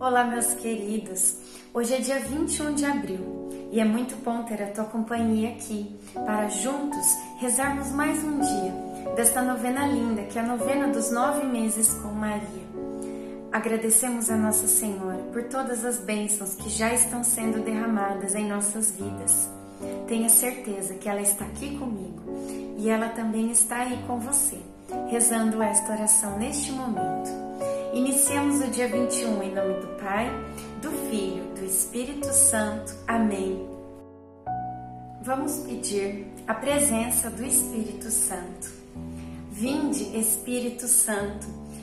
Olá, meus queridos! Hoje é dia 21 de abril e é muito bom ter a tua companhia aqui para juntos rezarmos mais um dia desta novena linda que é a novena dos nove meses com Maria. Agradecemos a Nossa Senhora por todas as bênçãos que já estão sendo derramadas em nossas vidas. Tenha certeza que ela está aqui comigo e ela também está aí com você, rezando esta oração neste momento. Iniciamos o dia 21 em nome do Pai, do Filho, do Espírito Santo. Amém. Vamos pedir a presença do Espírito Santo. Vinde, Espírito Santo,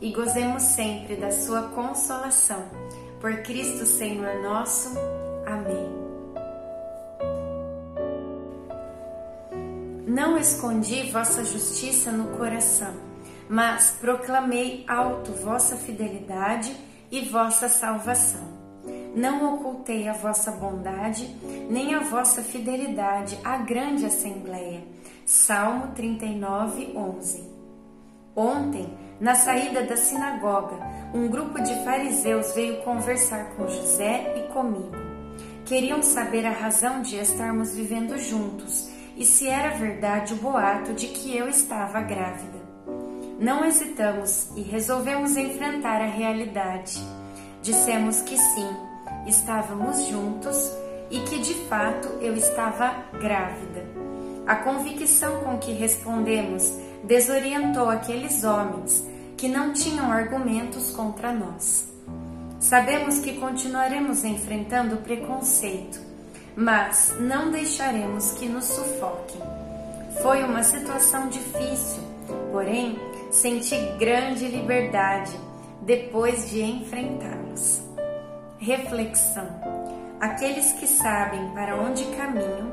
e gozemos sempre da sua consolação. Por Cristo Senhor nosso. Amém. Não escondi vossa justiça no coração mas proclamei alto vossa fidelidade e vossa salvação. Não ocultei a vossa bondade, nem a vossa fidelidade à grande assembleia. Salmo 39, 11. Ontem, na saída da sinagoga, um grupo de fariseus veio conversar com José e comigo. Queriam saber a razão de estarmos vivendo juntos e se era verdade o boato de que eu estava grávida. Não hesitamos e resolvemos enfrentar a realidade. Dissemos que sim, estávamos juntos e que de fato eu estava grávida. A convicção com que respondemos desorientou aqueles homens que não tinham argumentos contra nós. Sabemos que continuaremos enfrentando o preconceito, mas não deixaremos que nos sufoquem. Foi uma situação difícil, porém senti grande liberdade depois de enfrentá-los. Reflexão: aqueles que sabem para onde caminham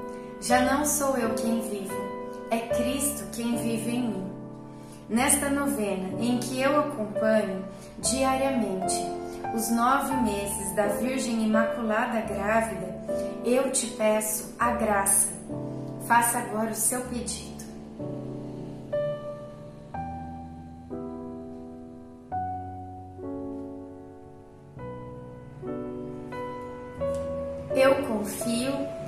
Já não sou eu quem vivo, é Cristo quem vive em mim. Nesta novena, em que eu acompanho diariamente os nove meses da Virgem Imaculada Grávida, eu te peço a graça. Faça agora o seu pedido. Eu confio,